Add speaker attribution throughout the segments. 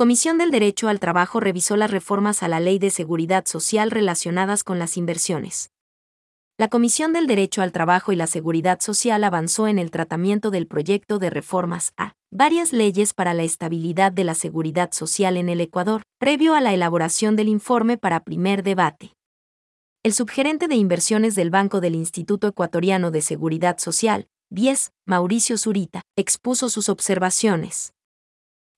Speaker 1: Comisión del Derecho al Trabajo revisó las reformas a la Ley de Seguridad Social relacionadas con las inversiones. La Comisión del Derecho al Trabajo y la Seguridad Social avanzó en el tratamiento del proyecto de reformas a varias leyes para la estabilidad de la seguridad social en el Ecuador, previo a la elaboración del informe para primer debate. El subgerente de inversiones del Banco del Instituto Ecuatoriano de Seguridad Social, BIES, Mauricio Zurita, expuso sus observaciones.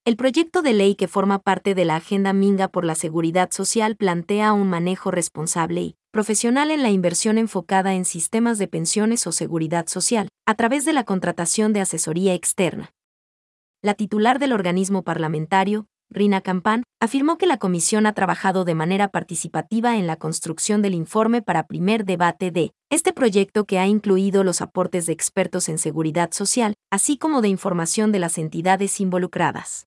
Speaker 1: El proyecto de ley que forma parte de la Agenda Minga por la Seguridad Social plantea un manejo responsable y profesional en la inversión enfocada en sistemas de pensiones o seguridad social, a través de la contratación de asesoría externa. La titular del organismo parlamentario, Rina Campán, afirmó que la comisión ha trabajado de manera participativa en la construcción del informe para primer debate de este proyecto que ha incluido los aportes de expertos en seguridad social, así como de información de las entidades involucradas.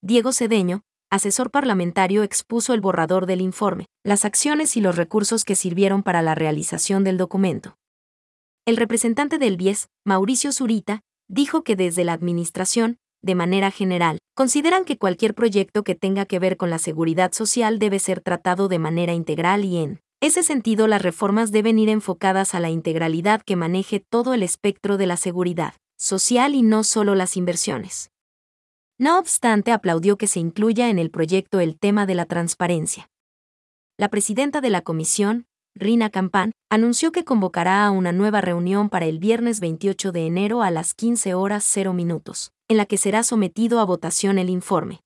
Speaker 1: Diego Cedeño, asesor parlamentario expuso el borrador del informe, las acciones y los recursos que sirvieron para la realización del documento. El representante del BIES, Mauricio Zurita, dijo que desde la Administración, de manera general, consideran que cualquier proyecto que tenga que ver con la seguridad social debe ser tratado de manera integral y en ese sentido las reformas deben ir enfocadas a la integralidad que maneje todo el espectro de la seguridad social y no solo las inversiones. No obstante, aplaudió que se incluya en el proyecto el tema de la transparencia. La presidenta de la comisión, Rina Campán, anunció que convocará a una nueva reunión para el viernes 28 de enero a las 15 horas 0 minutos, en la que será sometido a votación el informe.